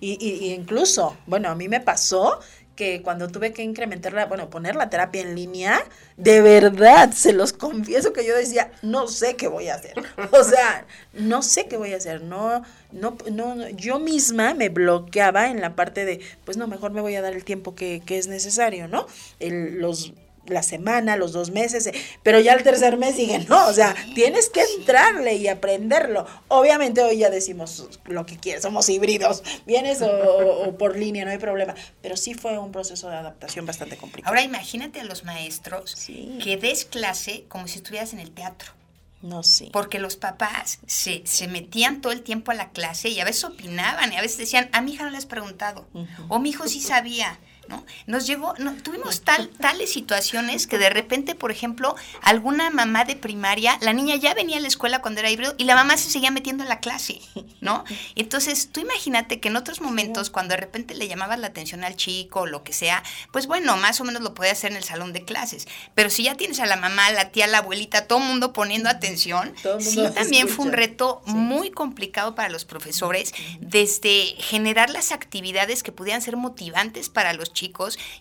y, y, incluso, bueno, a mí me pasó que cuando tuve que incrementar la, bueno, poner la terapia en línea, de verdad, se los confieso que yo decía, no sé qué voy a hacer. O sea, no sé qué voy a hacer. No, no, no, yo misma me bloqueaba en la parte de, pues no, mejor me voy a dar el tiempo que, que es necesario, ¿no? Los la semana, los dos meses, eh, pero ya el tercer mes sigue, no, o sea, tienes que entrarle y aprenderlo. Obviamente hoy ya decimos lo que quieres, somos híbridos, vienes o, por línea, no hay problema, pero sí fue un proceso de adaptación bastante complicado. Ahora imagínate a los maestros que des clase como si estuvieras en el teatro. No sé. Porque los papás se, se, metían todo el tiempo a la clase y a veces opinaban y a veces decían, a mi hija no le has preguntado. O mi hijo sí sabía. ¿No? Nos llegó, no, tuvimos tal, tales situaciones que de repente, por ejemplo, alguna mamá de primaria, la niña ya venía a la escuela cuando era híbrido y la mamá se seguía metiendo a la clase, ¿no? Entonces, tú imagínate que en otros momentos, cuando de repente le llamabas la atención al chico o lo que sea, pues bueno, más o menos lo puede hacer en el salón de clases. Pero si ya tienes a la mamá, la tía, la abuelita, todo el mundo poniendo atención, sí también fue un reto muy complicado para los profesores desde generar las actividades que pudieran ser motivantes para los chicos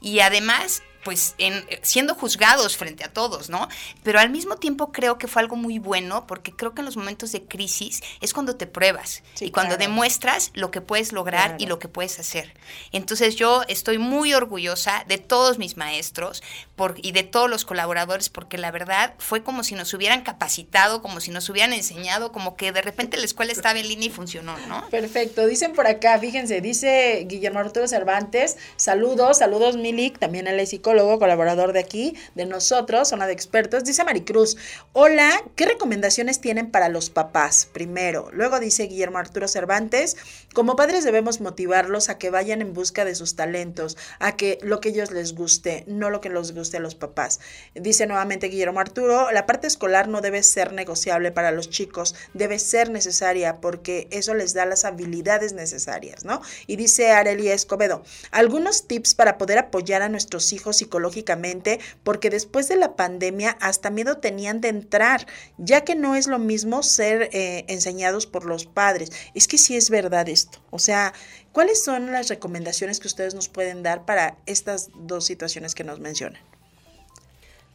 y además pues en, siendo juzgados frente a todos, ¿no? Pero al mismo tiempo creo que fue algo muy bueno porque creo que en los momentos de crisis es cuando te pruebas y cuando demuestras lo que puedes lograr y lo que puedes hacer. Entonces yo estoy muy orgullosa de todos mis maestros por, y de todos los colaboradores porque la verdad fue como si nos hubieran capacitado, como si nos hubieran enseñado, como que de repente la escuela estaba en línea y funcionó, ¿no? Perfecto. Dicen por acá, fíjense, dice Guillermo Arturo Cervantes, saludos, saludos Milik, también él es psicólogo colaborador de aquí, de nosotros, zona de expertos. Dice Maricruz, hola, ¿qué recomendaciones tienen para los papás? Primero, luego dice Guillermo Arturo Cervantes, como padres debemos motivarlos a que vayan en busca de sus talentos, a que lo que ellos les guste, no lo que les guste a los papás. Dice nuevamente Guillermo Arturo, la parte escolar no debe ser negociable para los chicos, debe ser necesaria porque eso les da las habilidades necesarias, ¿no? Y dice Arely Escobedo, algunos tips para poder apoyar a nuestros hijos psicológicamente porque después de la pandemia hasta miedo tenían de entrar, ya que no es lo mismo ser eh, enseñados por los padres. Es que sí es verdad esto. O sea, ¿cuáles son las recomendaciones que ustedes nos pueden dar para estas dos situaciones que nos mencionan?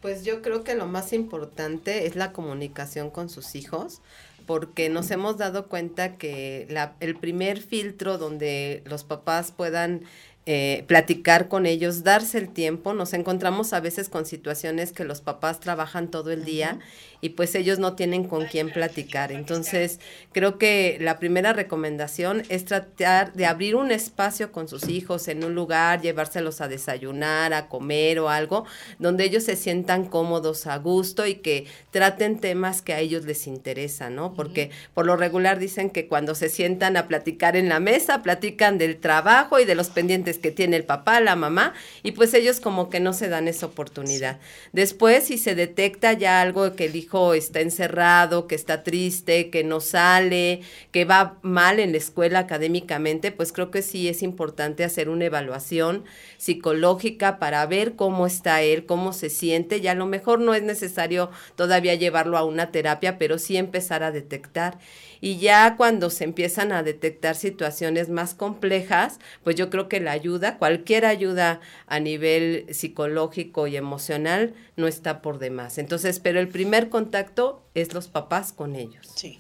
Pues yo creo que lo más importante es la comunicación con sus hijos, porque nos hemos dado cuenta que el primer filtro donde los papás puedan eh, platicar con ellos, darse el tiempo. Nos encontramos a veces con situaciones que los papás trabajan todo el día y pues ellos no tienen con quién platicar. Entonces, creo que la primera recomendación es tratar de abrir un espacio con sus hijos en un lugar, llevárselos a desayunar, a comer o algo, donde ellos se sientan cómodos, a gusto y que traten temas que a ellos les interesan, ¿no? Porque por lo regular dicen que cuando se sientan a platicar en la mesa, platican del trabajo y de los pendientes que tiene el papá, la mamá, y pues ellos como que no se dan esa oportunidad. Después, si se detecta ya algo que el hijo está encerrado, que está triste, que no sale, que va mal en la escuela académicamente, pues creo que sí es importante hacer una evaluación psicológica para ver cómo está él, cómo se siente. Y a lo mejor no es necesario todavía llevarlo a una terapia, pero sí empezar a detectar. Y ya cuando se empiezan a detectar situaciones más complejas, pues yo creo que la ayuda, cualquier ayuda a nivel psicológico y emocional, no está por demás. Entonces, pero el primer contacto es los papás con ellos. Sí.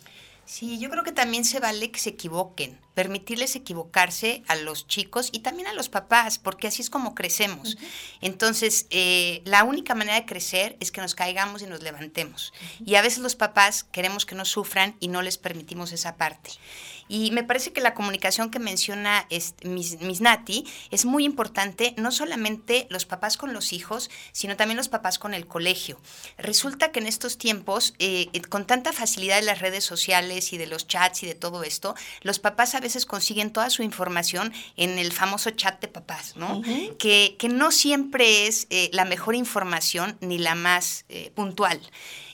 Sí, yo creo que también se vale que se equivoquen, permitirles equivocarse a los chicos y también a los papás, porque así es como crecemos. Entonces, eh, la única manera de crecer es que nos caigamos y nos levantemos. Y a veces los papás queremos que no sufran y no les permitimos esa parte. Y me parece que la comunicación que menciona Miss, Nati es muy importante, no solamente los papás con los hijos, sino también los papás con el colegio. Resulta que en estos tiempos, eh, eh, con tanta facilidad de las redes sociales y de los chats y de todo esto, los papás a veces consiguen toda su información en el famoso chat de papás, ¿no? que, no siempre es eh, la mejor información ni la más puntual.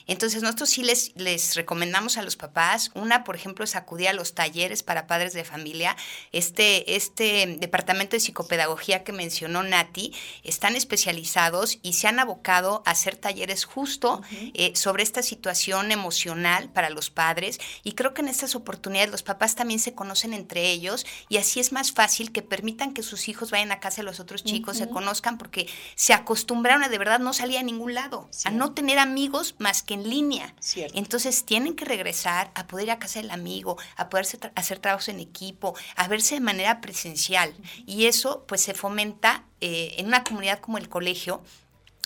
Entonces nosotros sí les, les recomendamos a los papás, una, por ejemplo, es acudir a los talleres para padres de familia. Este, este departamento de psicopedagogía que mencionó Nati, están especializados y se han abocado a hacer talleres justo eh, sobre esta situación emocional para los padres. Y creo que en estas oportunidades los papás también se conocen entre ellos y así es más fácil que permitan que sus hijos vayan a casa de los otros chicos, se conozcan, porque se acostumbraron a de verdad no salir a ningún lado, a no tener amigos más que en línea. Entonces tienen que regresar a poder ir a casa del amigo, a poder hacer trabajos en equipo, a verse de manera presencial. Y eso pues se fomenta eh, en una comunidad como el colegio,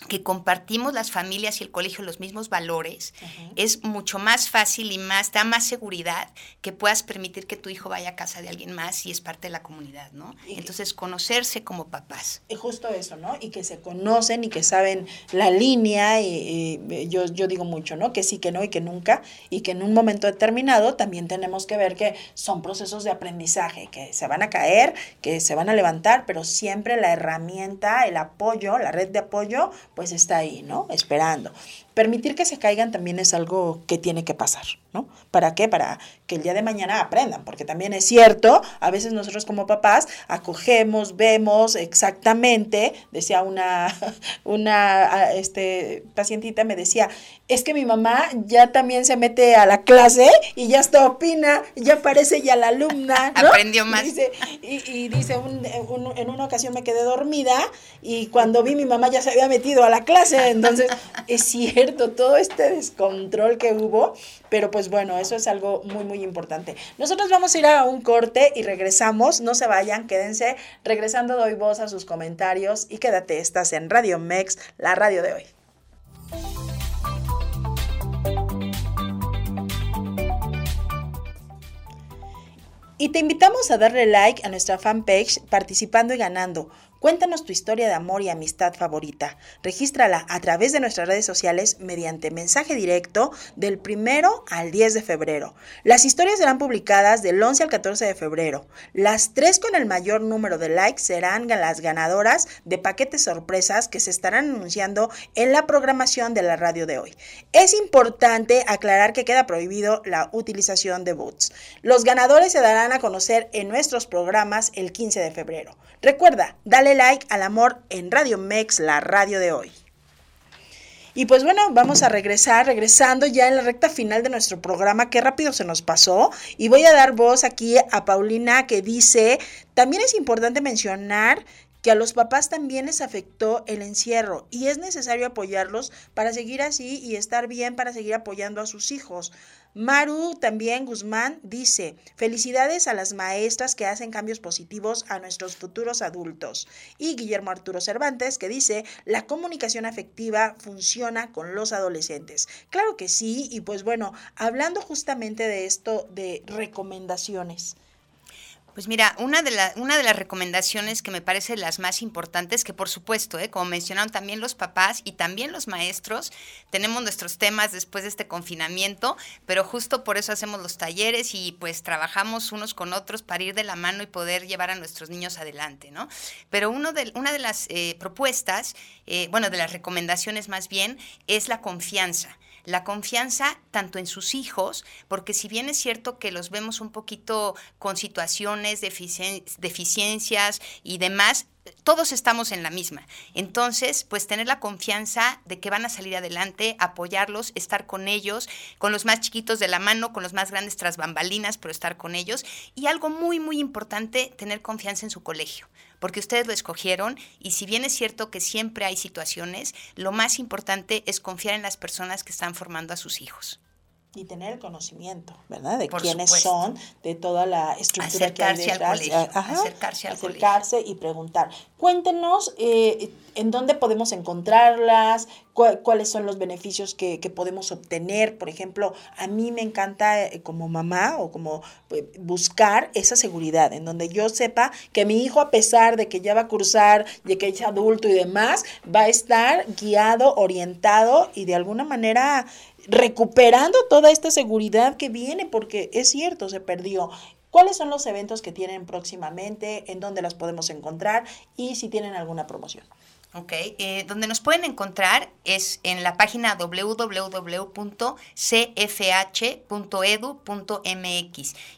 que compartimos las familias y el colegio los mismos valores, es mucho más fácil y más, da más seguridad que puedas permitir que tu hijo vaya a casa de alguien más y es parte de la comunidad, ¿no? Entonces, conocerse como papás. Y justo eso, ¿no? Y que se conocen y que saben la línea, y, yo, yo digo mucho, ¿no? Que sí, que no y que nunca, y que en un momento determinado también tenemos que ver que son procesos de aprendizaje, que se van a caer, que se van a levantar, pero siempre la herramienta, el apoyo, la red de apoyo, pues está ahí, ¿no? Esperando. Permitir que se caigan también es algo que tiene que pasar, ¿no? ¿Para qué? Para que el día de mañana aprendan, porque también es cierto, a veces nosotros como papás acogemos, vemos exactamente, decía una, una este, pacientita, me decía, es que mi mamá ya también se mete a la clase y ya está opina, ya parece ya la alumna, ¿no? Aprendió más. y, dice, en una ocasión me quedé dormida y cuando vi mi mamá ya se había metido a la clase, entonces es cierto todo este descontrol que hubo, pero pues bueno, eso es algo muy, muy importante. Nosotros vamos a ir a un corte y regresamos, no se vayan, quédense, regresando doy voz a sus comentarios y quédate, estás en Radio Mex, la radio de hoy. Y te invitamos a darle like a nuestra fanpage participando y ganando. Cuéntanos tu historia de amor y amistad favorita. Regístrala a través de nuestras redes sociales mediante mensaje directo del primero al 10 de febrero. Las historias serán publicadas del 11 al 14 de febrero. Las tres con el mayor número de likes serán las ganadoras de paquetes sorpresas que se estarán anunciando en la programación de la radio de hoy. Es importante aclarar que queda prohibido la utilización de bots. Los ganadores se darán a conocer en nuestros programas el 15 de febrero. Recuerda, dale like al amor en Radio Mex, la radio de hoy. Y pues bueno, vamos a regresar, regresando ya en la recta final de nuestro programa, qué rápido se nos pasó. Y voy a dar voz aquí a Paulina que dice, también es importante mencionar que a los papás también les afectó el encierro y es necesario apoyarlos para seguir así y estar bien para seguir apoyando a sus hijos. Maru también Guzmán dice, felicidades a las maestras que hacen cambios positivos a nuestros futuros adultos. Y Guillermo Arturo Cervantes que dice, la comunicación afectiva funciona con los adolescentes. Claro que sí, y pues bueno, hablando justamente de esto de recomendaciones. Pues mira, una de, las recomendaciones que me parece las más importantes, que por supuesto, ¿eh? como mencionaron también los papás y también los maestros, tenemos nuestros temas después de este confinamiento, pero justo por eso hacemos los talleres y pues trabajamos unos con otros para ir de la mano y poder llevar a nuestros niños adelante, ¿no? Pero uno de, una de las eh, propuestas, eh, bueno, de las recomendaciones más bien, es la confianza la confianza tanto en sus hijos, porque si bien es cierto que los vemos un poquito con situaciones, deficiencias y demás, todos estamos en la misma. Entonces, pues tener la confianza de que van a salir adelante, apoyarlos, estar con ellos, con los más chiquitos de la mano, con los más grandes tras bambalinas, pero estar con ellos. Y algo muy, muy importante, tener confianza en su colegio porque ustedes lo escogieron y si bien es cierto que siempre hay situaciones, lo más importante es confiar en las personas que están formando a sus hijos y tener el conocimiento, ¿verdad? De quiénes son, de toda la estructura que hay detrás. acercarse al acercarse y preguntar. Cuéntenos eh, en dónde podemos encontrarlas, cuáles son los beneficios que, podemos obtener. Por ejemplo, a mí me encanta eh, como mamá o como eh, buscar esa seguridad, en donde yo sepa que mi hijo, a pesar de que ya va a cursar, de que es adulto y demás, va a estar guiado, orientado y de alguna manera recuperando toda esta seguridad que viene, porque es cierto, se perdió. ¿Cuáles son los eventos que tienen próximamente? ¿En dónde las podemos encontrar? Y si tienen alguna promoción. Ok, eh, donde nos pueden encontrar es en la página www.cfh.edu.mx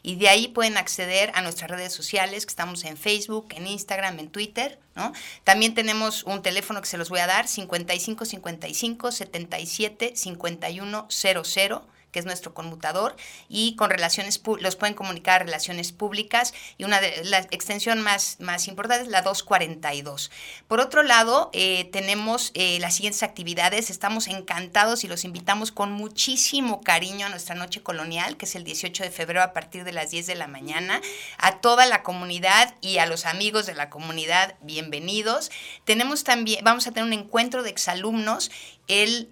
y de ahí pueden acceder a nuestras redes sociales, que estamos en Facebook, en Instagram, en Twitter, ¿no? También tenemos un teléfono que se los voy a dar, 5555 77 51 00 que es nuestro conmutador, y con relaciones los pueden comunicar a relaciones públicas, y una de la extensión más, más importante es la 242. Por otro lado, eh, tenemos eh, las siguientes actividades, estamos encantados y los invitamos con muchísimo cariño a nuestra noche colonial, que es el 18 de febrero a partir de las 10 de la mañana, a toda la comunidad y a los amigos de la comunidad, bienvenidos. Tenemos también, vamos a tener un encuentro de exalumnos el...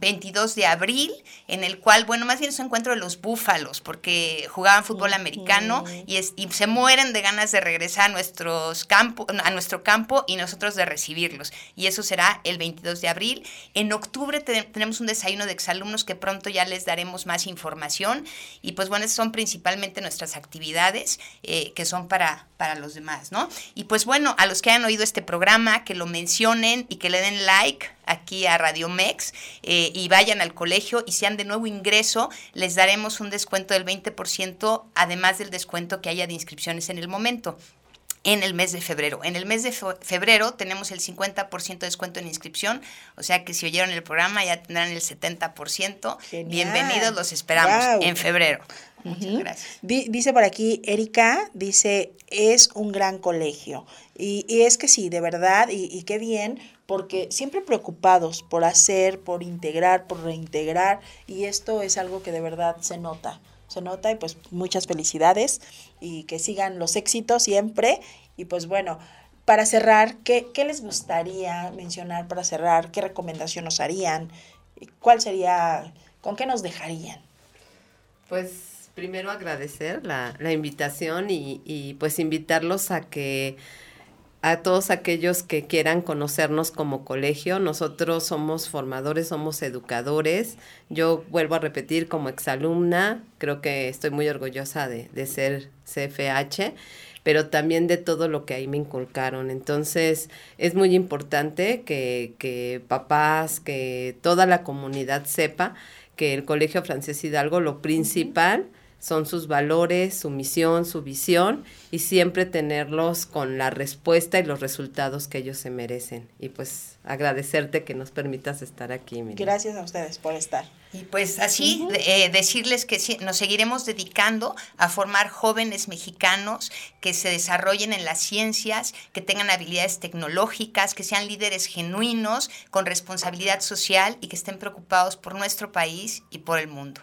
22 de abril, en el cual, bueno, más bien es un encuentro de los búfalos, porque jugaban fútbol americano y, es, y se mueren de ganas de regresar a, nuestros campo, a nuestro campo y nosotros de recibirlos. Y eso será el 22 de abril. En octubre tenemos un desayuno de exalumnos que pronto ya les daremos más información. Y pues bueno, esas son principalmente nuestras actividades eh, que son para, para los demás, ¿no? Y pues bueno, a los que hayan oído este programa, que lo mencionen y que le den like aquí a Radio Mex eh, y vayan al colegio y sean de nuevo ingreso, les daremos un descuento del 20%, además del descuento que haya de inscripciones en el momento en el mes de febrero. En el mes de febrero tenemos el 50% de descuento en inscripción, o sea que si oyeron el programa ya tendrán el 70%. Bienvenidos, los esperamos en febrero. Muchas gracias. Dice por aquí, Erika, dice, es un gran colegio. Y, es que sí, de verdad, y, y qué bien, porque siempre preocupados por hacer, por integrar, por reintegrar, y esto es algo que de verdad se nota, se nota y pues muchas felicidades y que sigan los éxitos siempre. Y pues bueno, para cerrar, ¿qué, qué les gustaría mencionar para cerrar? ¿Qué recomendación nos harían? ¿Cuál sería, con qué nos dejarían? Pues primero agradecer la, la invitación y, y pues invitarlos a que a todos aquellos que quieran conocernos como colegio. Nosotros somos formadores, somos educadores. Yo vuelvo a repetir como exalumna, creo que estoy muy orgullosa de, de ser CFH, pero también de todo lo que ahí me inculcaron. Entonces es muy importante que, que papás, que toda la comunidad sepa que el Colegio Francés Hidalgo lo principal son sus valores, su misión, su visión y siempre tenerlos con la respuesta y los resultados que ellos se merecen. Y pues agradecerte que nos permitas estar aquí. Gracias a ustedes por estar. Y pues así eh, decirles que nos seguiremos dedicando a formar jóvenes mexicanos que se desarrollen en las ciencias, que tengan habilidades tecnológicas, que sean líderes genuinos, con responsabilidad social y que estén preocupados por nuestro país y por el mundo.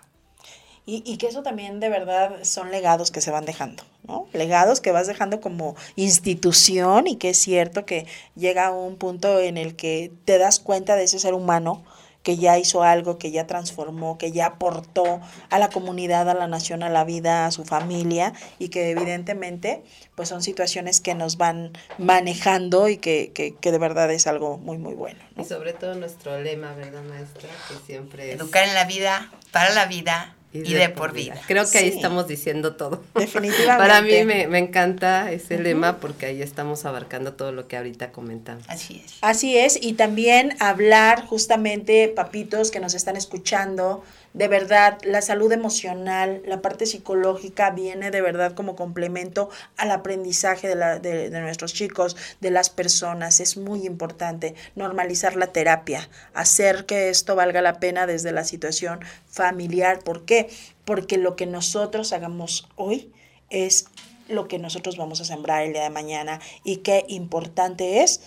Y, y, que eso también de verdad son legados que se van dejando, ¿no? Legados que vas dejando como institución y que es cierto que llega a un punto en el que te das cuenta de ese ser humano que ya hizo algo, que ya transformó, que ya aportó a la comunidad, a la nación, a la vida, a su familia y que evidentemente pues son situaciones que nos van manejando y que, que, que de verdad es algo muy, muy bueno. Y sobre todo nuestro lema, ¿verdad, maestra? Que siempre es... Educar en la vida, para la vida y, de, por vida. Creo que ahí estamos diciendo todo. Definitivamente. Para mí me, encanta ese lema porque ahí estamos abarcando todo lo que ahorita comentamos. Así es. Así es, y también hablar justamente, papitos que nos están escuchando, de verdad, la salud emocional, la parte psicológica viene de verdad como complemento al aprendizaje de, la, de, nuestros chicos, de las personas. Es muy importante normalizar la terapia, hacer que esto valga la pena desde la situación familiar. ¿Por qué? Porque lo que nosotros hagamos hoy es lo que nosotros vamos a sembrar el día de mañana y qué importante es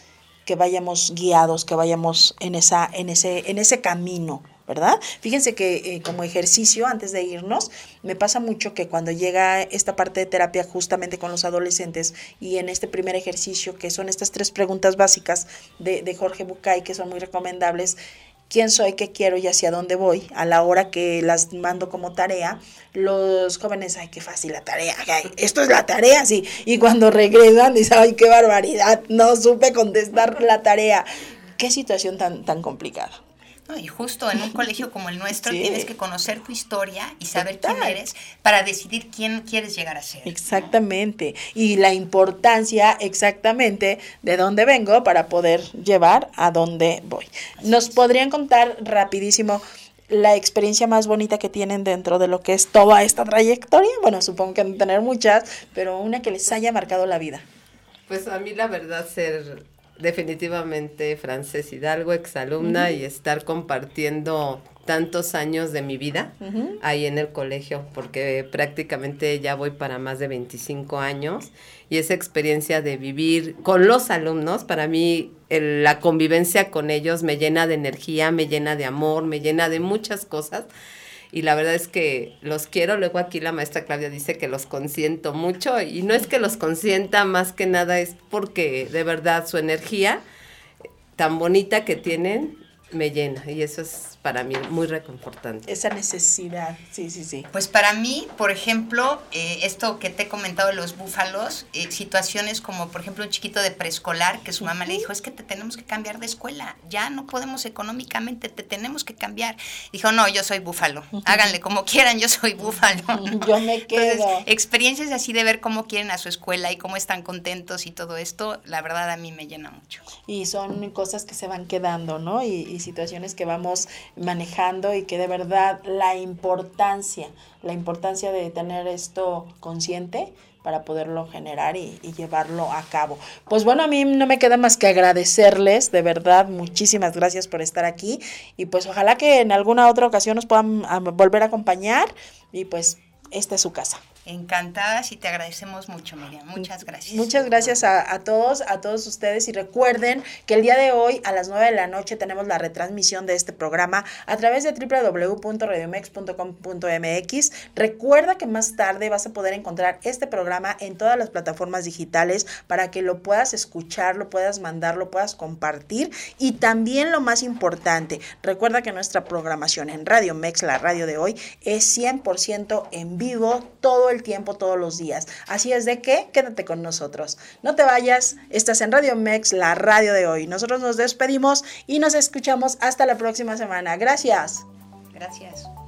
que vayamos guiados, que vayamos en, esa, en, ese, en ese camino ¿verdad? Fíjense que eh, como ejercicio, antes de irnos, me pasa mucho que cuando llega esta parte de terapia justamente con los adolescentes y en este primer ejercicio, que son estas tres preguntas básicas de, Jorge Bucay, que son muy recomendables, quién soy, qué quiero y hacia dónde voy, a la hora que las mando como tarea, los jóvenes, ay, qué fácil la tarea, esto es la tarea, sí, y cuando regresan dicen, ay, qué barbaridad, no supe contestar la tarea. Qué situación tan, tan complicada. Y justo en un colegio como el nuestro tienes que conocer tu historia y saber quién eres para decidir quién quieres llegar a ser. Exactamente. Y la importancia exactamente de dónde vengo para poder llevar a dónde voy. ¿Nos podrían contar rapidísimo la experiencia más bonita que tienen dentro de lo que es toda esta trayectoria? Bueno, supongo que han de tener muchas, pero una que les haya marcado la vida. Pues a mí la verdad ser definitivamente Frances Hidalgo, exalumna, y estar compartiendo tantos años de mi vida ahí en el colegio, porque prácticamente ya voy para más de 25 años y esa experiencia de vivir con los alumnos, para mí la convivencia con ellos me llena de energía, me llena de amor, me llena de muchas cosas y la verdad es que los quiero. Luego aquí la maestra Claudia dice que los consiento mucho y no es que los consienta, más que nada es porque de verdad su energía tan bonita que tienen me llena y eso es para mí muy reconfortante. Esa necesidad, sí, sí, sí. Pues para mí, por ejemplo, eh, esto que te he comentado de los búfalos, eh, situaciones como, por ejemplo, un chiquito de preescolar que su mamá le dijo, es que te tenemos que cambiar de escuela, ya no podemos económicamente, te tenemos que cambiar. Dijo, no, yo soy búfalo, háganle como quieran, yo soy búfalo. Yo me quedo. experiencias así de ver cómo quieren a su escuela y cómo están contentos y todo esto, la verdad a mí me llena mucho. Y son cosas que se van quedando, ¿no? y situaciones que vamos manejando y que de verdad la importancia, la importancia de tener esto consciente para poderlo generar y, llevarlo a cabo. Pues bueno, a mí no me queda más que agradecerles, de verdad, muchísimas gracias por estar aquí y pues ojalá que en alguna otra ocasión nos puedan volver a acompañar y pues esta es su casa. Encantadas y te agradecemos mucho, Miriam. Muchas gracias. Muchas gracias a, todos, a todos ustedes. Y recuerden que el día de hoy a las 9 de la noche tenemos la retransmisión de este programa a través de www.radiomex.com.mx. Recuerda que más tarde vas a poder encontrar este programa en todas las plataformas digitales para que lo puedas escuchar, lo puedas mandar, lo puedas compartir. Y también lo más importante, recuerda que nuestra programación en Radio Mex, la radio de hoy, es 100% en vivo todo el tiempo, todos los días. Así es de que quédate con nosotros. No te vayas, estás en Radio Mex, la radio de hoy. Nosotros nos despedimos y nos escuchamos hasta la próxima semana. Gracias. Gracias.